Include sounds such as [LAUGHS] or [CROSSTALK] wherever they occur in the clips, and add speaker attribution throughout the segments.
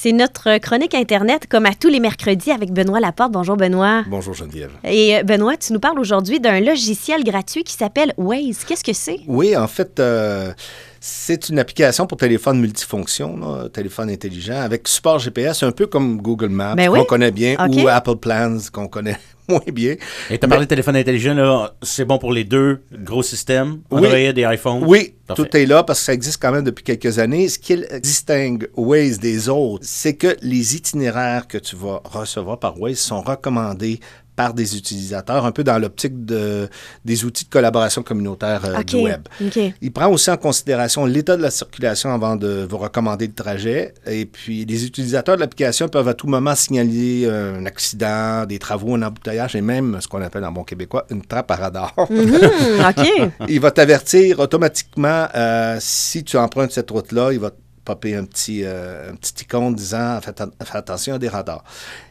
Speaker 1: C'est notre chronique Internet, comme à tous les mercredis, avec Benoît Laporte. Bonjour, Benoît.
Speaker 2: Bonjour, Geneviève.
Speaker 1: Et euh, Benoît, tu nous parles aujourd'hui d'un logiciel gratuit qui s'appelle Waze. Qu'est-ce que c'est?
Speaker 2: Oui, en fait, euh, c'est une application pour téléphone multifonction, là, téléphone intelligent, avec support GPS, un peu comme Google Maps,
Speaker 1: Ben oui.
Speaker 2: qu'on connaît bien, ou Apple Plans, qu'on connaît [LAUGHS] moins bien.
Speaker 3: Et tu as parlé de téléphone intelligent, là, c'est bon pour les deux gros systèmes,
Speaker 2: Oui.
Speaker 3: Android et iPhone.
Speaker 2: Oui,
Speaker 3: Parfait.
Speaker 2: tout est là parce que ça existe quand même depuis quelques années. Ce qui distingue Waze des autres, c'est que les itinéraires que tu vas recevoir par Waze sont recommandés par des utilisateurs, un peu dans l'optique de, des outils de collaboration communautaire euh, du web. Il prend aussi en considération l'état de la circulation avant de vous recommander le trajet. Et puis, les utilisateurs de l'application peuvent à tout moment signaler euh, un accident, des travaux, un embouteillage et même ce qu'on appelle en bon québécois une trappe à radar.
Speaker 1: Mhm, [LAUGHS] OK.
Speaker 2: Il va t'avertir automatiquement euh, si tu empruntes cette route-là. Il va un petit, euh, petit icône disant fais attention à des radars.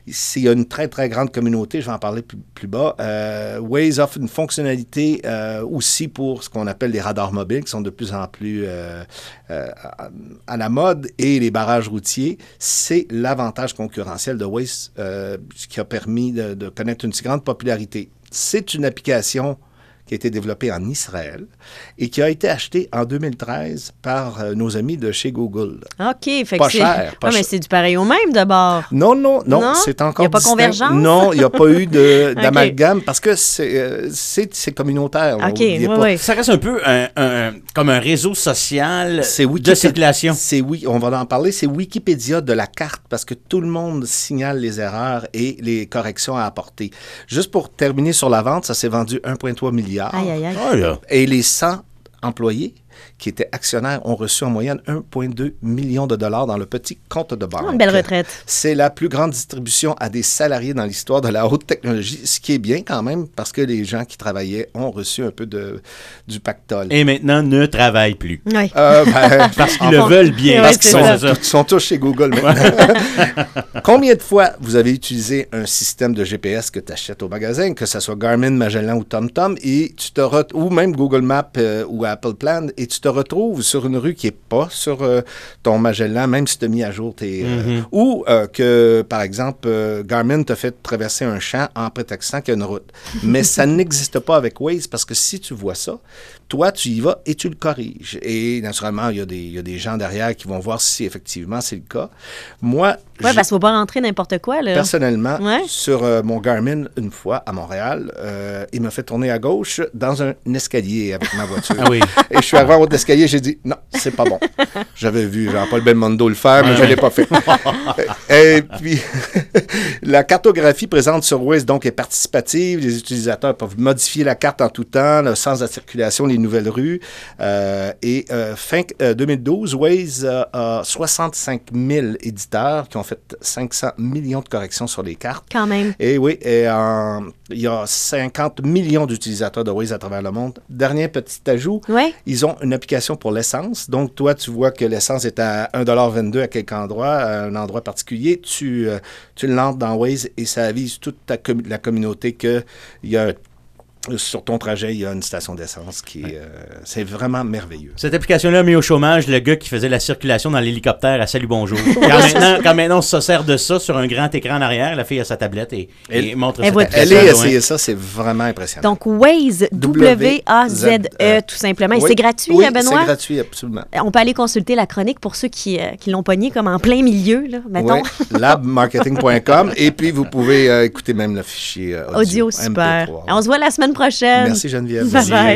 Speaker 2: S'il y a une très, très grande communauté, je vais en parler plus, bas, euh, Waze offre une fonctionnalité euh, aussi pour ce qu'on appelle les radars mobiles qui sont de plus en plus à, la mode et les barrages routiers. C'est l'avantage concurrentiel de Waze qui a permis de, de connaître une si grande popularité. C'est une application qui a été développé en Israël et qui a été acheté en 2013 par euh, nos amis de chez Google.
Speaker 1: OK. Fait
Speaker 2: Pas cher, pas
Speaker 1: Ouais, mais c'est du pareil au même d'abord.
Speaker 2: Non, non, non,
Speaker 1: Non?
Speaker 2: c'est encore
Speaker 1: Y a pas
Speaker 2: distinct.
Speaker 1: convergence?
Speaker 2: Non, il n'y a pas eu [LAUGHS] d'amalgame parce que c'est euh, communautaire.
Speaker 1: OK. Oui,
Speaker 2: pas.
Speaker 1: oui.
Speaker 3: Ça reste un peu un- un- comme un réseau social
Speaker 2: C'est
Speaker 3: de circulation.
Speaker 2: C'est oui, on va en parler. C'est Wikipédia de la carte parce que tout le monde signale les erreurs et les corrections à apporter. Juste pour terminer sur la vente, ça s'est vendu 1,3 milliard.
Speaker 1: Aïe, aïe, aïe.
Speaker 3: Là.
Speaker 2: Et les 100 employés qui étaient actionnaires ont reçu en moyenne 1,2 million de dollars dans le petit compte de banque.
Speaker 1: Oh, une belle retraite.
Speaker 2: C'est la plus grande distribution à des salariés dans l'histoire de la haute technologie, ce qui est bien quand même parce que les gens qui travaillaient ont reçu un peu de, du pactole.
Speaker 3: Et maintenant, ne travaille plus.
Speaker 1: Oui.
Speaker 2: Euh, ben, [LAUGHS]
Speaker 3: Parce qu'ils le veulent bien.
Speaker 2: Parce qu'ils sont, tous chez Google maintenant. [LAUGHS] Combien de fois vous avez utilisé un système de GPS que tu achètes au magasin, que ce soit Garmin, Magellan ou TomTom, et tu te ou même Google Maps euh, ou Apple Plan, et tu te retrouves sur une rue qui est pas sur euh, ton Magellan, même si tu as mis à jour tes... euh, ou euh, que, par exemple, Garmin te fait traverser un champ en prétextant qu'il y a une route. [LAUGHS] Mais ça n'existe pas avec Waze, parce que si tu vois ça, toi, tu y vas et tu le corriges. Et naturellement, il y a des, il y a des gens derrière qui vont voir si effectivement c'est le cas. Moi,
Speaker 1: Ouais,
Speaker 2: j'ai-
Speaker 1: parce qu'il ne faut pas rentrer n'importe quoi, là.
Speaker 2: personnellement,
Speaker 1: Ouais.
Speaker 2: sur euh, mon Garmin, une fois à Montréal, euh, il m'a fait tourner à gauche dans un escalier avec ma voiture. [LAUGHS]
Speaker 3: Ah oui.
Speaker 2: Et je suis arrivé en haut de l'escalier, j'ai dit non, c'est pas bon. J'avais vu Jean-Paul Belmondo le faire, mais je ne l'ai pas fait. [LAUGHS] Et puis, [LAUGHS] la cartographie présente sur Waze donc est participative. Les utilisateurs peuvent modifier la carte en tout temps, le sens de la circulation, les nouvelles rues. Euh, et euh, fin euh, 2012, Waze euh, a 65 000 éditeurs qui ont fait 500 millions de corrections sur les cartes.
Speaker 1: Quand même.
Speaker 2: Et oui, et, euh, il y a 50 millions d'utilisateurs de Waze à travers le monde. Dernier petit ajout,
Speaker 1: Ouais.
Speaker 2: ils ont une application pour l'essence. Donc, toi, tu vois que l'essence est à 1,22 à quelque endroit, à un endroit particulier. Tu, euh, tu l'entres dans Waze et ça avise toute ta la communauté qu'il y a sur ton trajet, il y a une station d'essence qui est, euh, c'est vraiment merveilleux.
Speaker 3: Cette application-là a mis au chômage le gars qui faisait la circulation dans l'hélicoptère à Salut Bonjour. [LAUGHS] Quand maintenant, quand maintenant on se sert de ça sur un grand écran en arrière, la fille a sa tablette et, et montre
Speaker 1: elle
Speaker 3: cette
Speaker 2: Allez
Speaker 3: application.
Speaker 2: essayer ça, c'est vraiment impressionnant.
Speaker 1: Donc, Waze, W-A-Z-E,
Speaker 2: W-A-Z-E.
Speaker 1: tout simplement. Et
Speaker 2: Oui.
Speaker 1: c'est gratuit,
Speaker 2: oui,
Speaker 1: hein, Benoît?
Speaker 2: c'est gratuit, absolument.
Speaker 1: On peut aller consulter la chronique pour ceux qui, euh, qui l'ont pogné comme en plein milieu, là, mettons.
Speaker 2: Ouais, labmarketing.com. Et puis, vous pouvez euh, écouter même le fichier euh, audio.
Speaker 1: Audio, super.
Speaker 2: MP3.
Speaker 1: On se voit la semaine prochaine.
Speaker 2: Merci Geneviève.
Speaker 1: Bye bye.